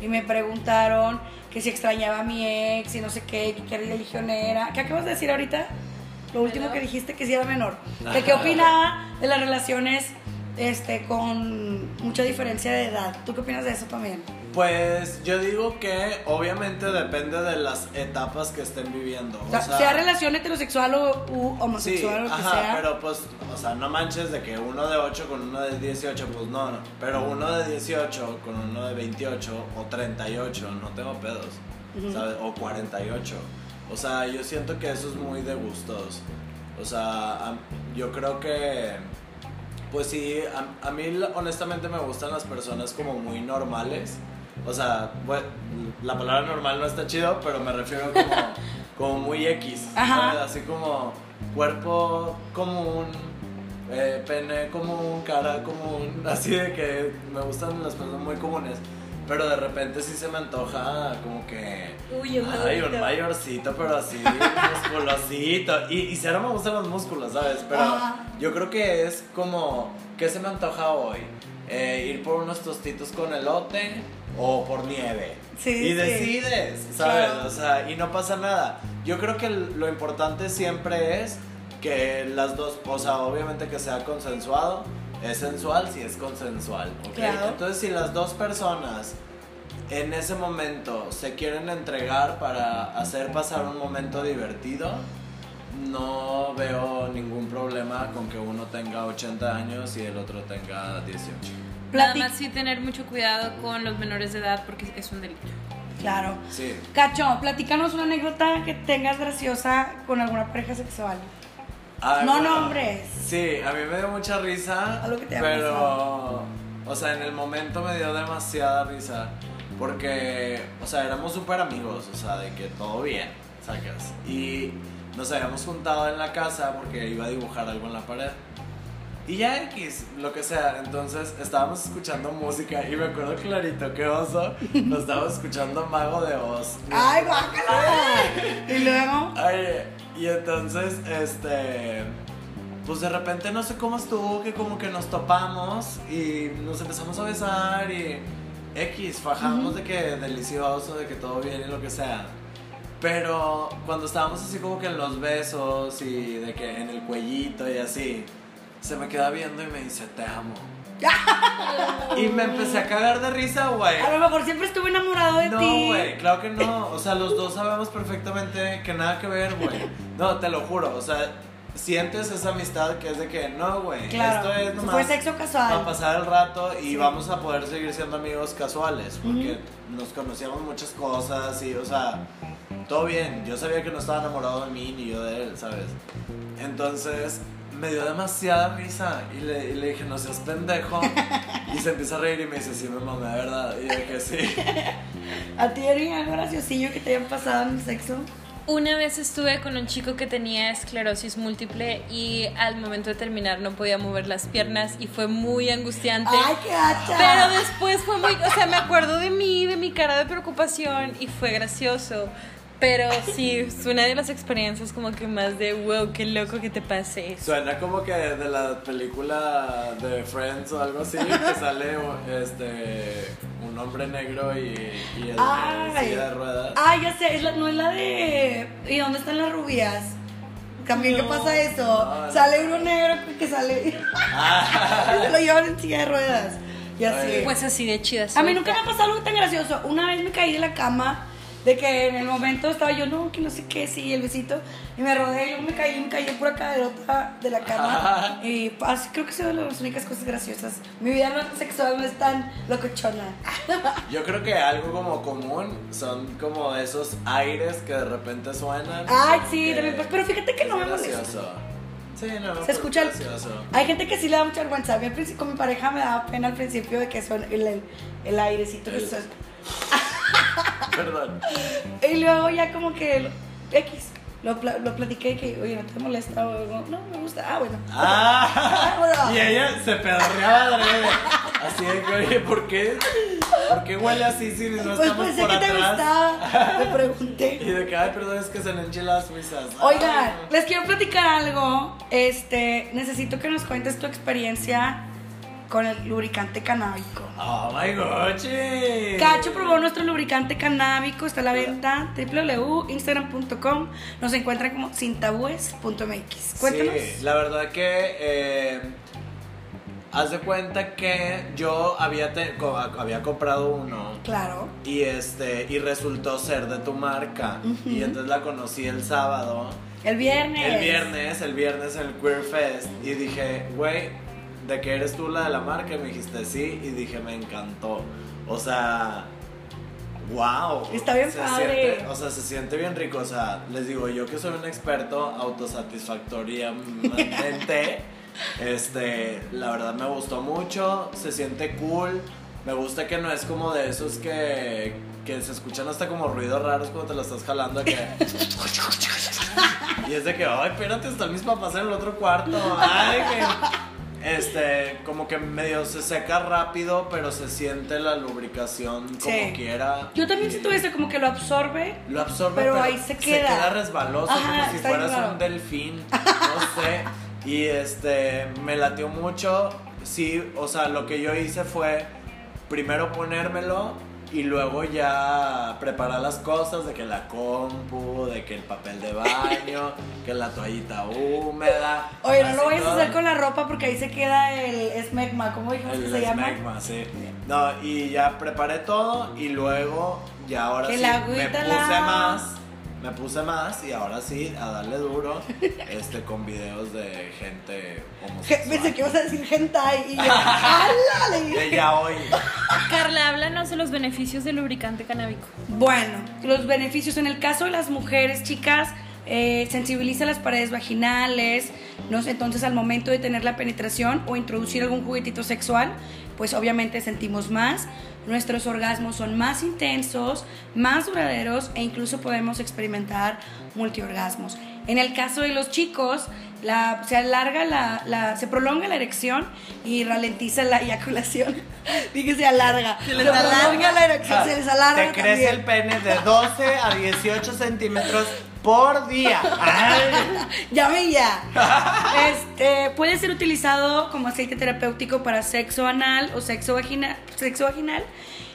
Y me preguntaron que si extrañaba a mi ex y no sé qué, que qué religión era. ¿Qué acabas de decir ahorita? Lo último que dijiste que si era menor. Que qué opinaba de las relaciones este, con mucha diferencia de edad. ¿Tú qué opinas de eso también? Pues yo digo que obviamente depende de las etapas que estén viviendo. O sea, sea relación heterosexual o u Sí, homosexual o lo que ajá, sea. pero pues, o sea, no manches de que uno de 8 con uno de 18, pues no, no. Pero uno de 18 con uno de 28 o 38, no tengo pedos, ¿sabes? O 48. O sea, yo siento que eso es muy de gustos. O sea, yo creo que, pues sí, a, a mí honestamente me gustan las personas como muy normales. O sea, la palabra normal no está chido, pero me refiero como, como muy X. Así como cuerpo común, eh, pene común, cara común. Así de que me gustan las personas muy comunes. Pero de repente sí se me antoja como que... Uy, un Ay, un mayorcito, pero así, musculosito. Y, y cero me gustan los músculos, ¿sabes? Pero Ajá. yo creo que es como, ¿qué se me antoja hoy? Eh, ir por unos tostitos con elote o por nieve. Sí, y sí. decides, ¿sabes? Claro. O sea, y no pasa nada. Yo creo que lo importante siempre es que las dos, o sea, obviamente que sea consensuado. Es sensual si es consensual, ¿ok? Claro. Entonces, si las dos personas en ese momento se quieren entregar para hacer pasar un momento divertido, no veo ningún problema con que uno tenga 80 años y el otro tenga 18. Nada más sí tener mucho cuidado con los menores de edad porque es un delito. Claro. Sí. Cacho, platícanos una anécdota que tengas graciosa con alguna pareja sexual. Ay, No bueno, nombres. Sí, a mí me dio mucha risa, Algo que te pero, o sea, en el momento me dio demasiada risa porque, o sea, éramos súper amigos, o sea, de que todo bien, sacas. Y nos habíamos juntado en la casa porque iba a dibujar algo en la pared. Y ya X, lo que sea. Entonces estábamos escuchando música y me acuerdo clarito que oso, nos estábamos escuchando Mago de Oz. ¡Ay, guácala! Y luego. Y entonces, este. Pues de repente no sé cómo estuvo, que como que nos topamos y nos empezamos a besar y. X, fajamos de que delicioso, de que todo bien y lo que sea. Pero cuando estábamos así como que en los besos y de que en el cuellito y así, se me queda viendo y me dice, te amo. Y me empecé a cagar de risa, güey. A lo mejor siempre estuve enamorado de No, ti. güey, claro que no. O sea, los dos sabemos perfectamente que nada que ver, güey. No, te lo juro. O sea, sientes esa amistad que es de que no, güey. Claro. Esto es nomás Fue sexo casual. para pasar el rato y Sí. vamos a poder seguir siendo amigos casuales. Porque nos conocíamos muchas cosas y, o sea, todo bien. Yo sabía que no estaba enamorado de mí ni yo de él, ¿sabes? Entonces. Me dio demasiada risa y le, y le dije, no seas pendejo. y se empieza a reír y me dice, sí, me mamé, ¿verdad? Y yo dije, sí. ¿A ti, Eri, algo graciosillo que te hayan pasado en el sexo? Una vez estuve con un chico que tenía esclerosis múltiple y al momento de terminar no podía mover las piernas y fue muy angustiante. ¡Ay, qué hacha! Pero después fue muy, o sea, me acuerdo de mí, de mi cara de preocupación y fue gracioso. Pero sí, es una de las experiencias como que más de wow, qué loco que te pase. Suena como que de la película de Friends o algo así, que sale este un hombre negro y, y el silla de ruedas. Ah, ya sé, es la- no es la de. ¿Y dónde están las rubias? También, ¿qué No, pasa eso? no, sale no. uno negro que sale. Ah. y se lo llevan en silla de ruedas. Y así. Pues así de chida. a mí nunca me ha pasado algo tan gracioso. Una vez me caí de la cama. De que en el momento estaba yo, no, que no sé qué, sí, el besito. Y me rodé, y luego me caí, me caí en pura caderota de la cama. y así creo que son las únicas cosas graciosas. Mi vida no- sexual no es tan locochona. Yo creo que algo como común son como esos aires que de repente suenan. Ay, sí, que también, pero fíjate que no me molesta. Sí, no, Se pues, escucha el... Hay gente que sí le da mucha vergüenza. A mí al principio, con mi pareja me daba pena al principio de que son el, el, el airecito. que El- se- Perdón. Y luego ya como que X, lo, lo platiqué que, oye, ¿no te molesta? O, no, no, me gusta. Ah, bueno. Ah, Bueno. y ella se pedorreaba adrede. Así de que, oye, ¿por qué? ¿Por qué huele así si no pues estamos pensé por que te gustaba. Le pregunté. Y de que, ay, perdón, es que se las risas. Oigan, Ay, les quiero platicar algo. Este, necesito que nos cuentes tu experiencia con el lubricante canábico. Oh my god. Cacho probó nuestro lubricante canábico, está a la venta www.instagram.com. Nos encuentran como sintabúes.mx. Cuéntanos. Sí, la verdad que eh, haz de cuenta que yo había, te- había comprado uno Claro. y este y resultó ser de tu marca y entonces la conocí el sábado. El viernes. El viernes, el viernes en el Queer Fest y dije, güey, ¿de que eres tú la de la marca? Y me dijiste sí y dije, me encantó. O sea, Wow. Está bien se padre. siente- o sea, se siente bien rico. O sea, les digo, yo que soy un experto autosatisfactoriamente, este, la verdad me gustó mucho. Se siente cool. Me gusta que no es como de esos que, que se escuchan hasta como ruidos raros cuando te lo estás jalando. Que... y es de que, ay, espérate, están mis papás en el otro cuarto. Ay, que. Este, como que medio se seca rápido, pero se siente la lubricación como Sí. quiera. Yo también siento eso, como que lo absorbe. Lo absorbe, pero ahí se queda. resbaloso, Ajá, como si fueras un delfín. No sé. Y este, me latió mucho. Sí, o sea, lo que yo hice fue primero ponérmelo y luego ya preparar las cosas de que la compu, de que el papel de baño, que la toallita húmeda. Oye, no lo vayas a hacer con la ropa porque ahí se queda el esmegma, ¿cómo dijimos que se llama? esmegma, sí. No, y ya preparé todo y luego, ya ahora Que sí, la me puse la- más, me puse más y ahora sí, a darle duro, este, con videos de gente homosexual. Pensé que ibas a decir hentai y yo, ¡ala! Le dije. Ya hoy. Carla, háblanos de los beneficios del lubricante canábico. Bueno, los beneficios en el caso de las mujeres, chicas, eh, sensibiliza las paredes vaginales, ¿no? entonces al momento de tener la penetración o introducir algún juguetito sexual, pues obviamente sentimos más, nuestros orgasmos son más intensos, más duraderos e incluso podemos experimentar multiorgasmos. En el caso de los chicos, la- se alarga la, la- se prolonga la erección y ralentiza la eyaculación. Dije se alarga. Se, les prolonga alarga. la erección, se les alarga Te crece el también. pene de 12 a 18 centímetros por día. Ya. Este, puede ser utilizado como aceite terapéutico para sexo anal o sexo vaginal, sexo vaginal.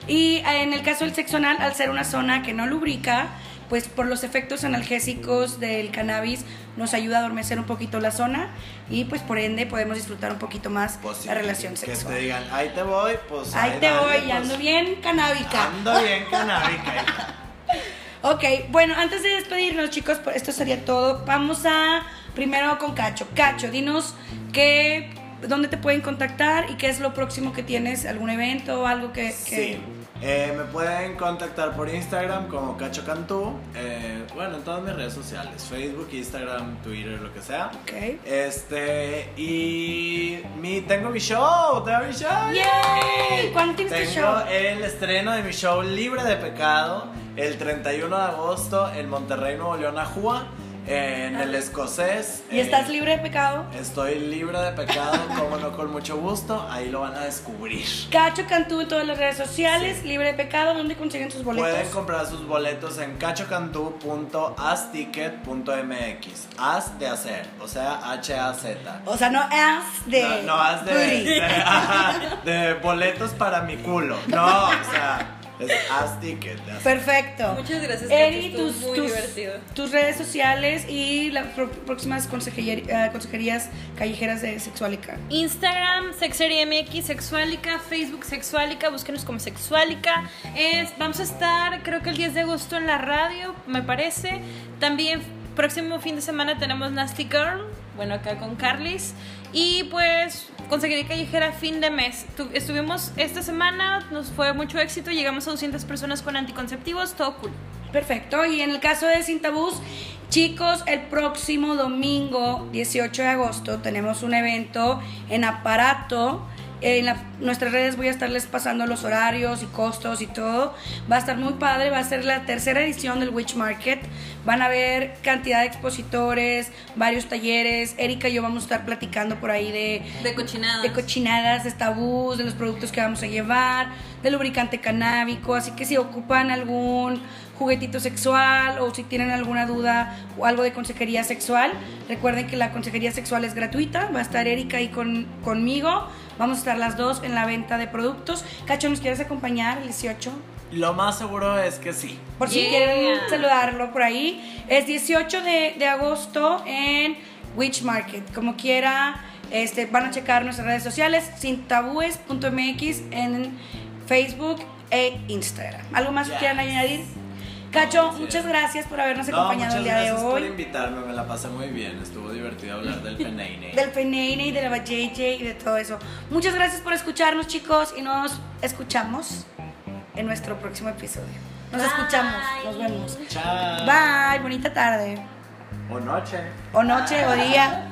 Y eh, en el caso del sexo anal, al ser una zona que no lubrica, pues por los efectos analgésicos del cannabis nos ayuda a adormecer un poquito la zona y pues por ende podemos disfrutar un poquito más Pues la relación Que sexual. te digan, ahí te voy, pues. Ahí te dale, voy, pues, ando bien canábica. Ando bien canábica. Ok, bueno, antes de despedirnos, chicos, pues esto sería todo. Vamos a primero con Cacho. Cacho, dinos qué, dónde te pueden contactar y qué es lo próximo que tienes, algún evento o algo que. que- Sí. Eh, me pueden contactar por Instagram como Cacho Cantú. eh, bueno, en todas mis redes sociales: Facebook, Instagram, Twitter, lo que sea. Ok. Este, y mi, tengo mi show, tengo mi show. ¡Yay! ¿Cuándo tienes tu Tengo show? el estreno de mi show Libre de Pecado el 31 de agosto en Monterrey, Nuevo León, Ajua, en el escocés. ¿Y estás libre de pecado? Estoy libre de pecado, como no, con mucho gusto. Ahí lo van a descubrir. Cacho Cantú en todas las redes sociales, libre de pecado, ¿dónde consiguen sus boletos? Pueden comprar sus boletos en cachocantú.asticket.mx. As de hacer, o sea, H-A-Z. O sea, no as de. No, no haz de, de, de boletos para mi culo. No, o sea, es as ticket. de hacer. Perfecto. Muchas gracias, Eri, tus, muy tus- divertido. tus redes sociales y las próximas consejería- eh, consejerías callejeras de Sexualica. Instagram, SexeriaMX, Sexualica, Facebook, Sexualica, búsquenos como Sexualica. Es, vamos a estar, creo que el 10 de agosto en la radio, me parece. También, próximo fin de semana tenemos Nasty Girl, bueno, acá con Carlis. Y pues, conseguiré callejera fin de mes. Tu- estuvimos esta semana, nos fue mucho éxito, llegamos a 200 personas con anticonceptivos, todo cool. Perfecto. Y en el caso de Sin Tabús, chicos, el próximo domingo 18 de agosto tenemos un evento en aparato. En la- nuestras redes voy a estarles pasando los horarios y costos y todo. Va a estar muy padre, va a ser la tercera edición del Witch Market. Van a haber cantidad de expositores, varios talleres. Erika y yo vamos a estar platicando por ahí de, De cochinadas. de cochinadas, de tabús, de los productos que vamos a llevar, del lubricante canábico. Así que si ocupan algún juguetito sexual o si tienen alguna duda o algo de consejería sexual, recuerden que la consejería sexual es gratuita. Va a estar Erika ahí con, conmigo. Vamos a estar las dos en la venta de productos. Cacho, ¿nos quieres acompañar el 18? Lo más seguro es que sí. Por si Yeah. quieren saludarlo por ahí. Es 18 de, de agosto en Witch Market. Como quiera, este, van a checar nuestras redes sociales, sintabúes.mx en Facebook e Instagram. ¿Algo más que quieran añadir? Cacho, muchas gracias por habernos acompañado el día de hoy. Gracias por invitarme, me la pasé muy bien. Estuvo divertido hablar del Peneine. del Peneine y de la JJ y de todo eso. Muchas gracias por escucharnos, chicos, y nos escuchamos en nuestro próximo episodio. Nos escuchamos, nos vemos. Chao. Bye, bonita tarde. O noche. O noche, o día.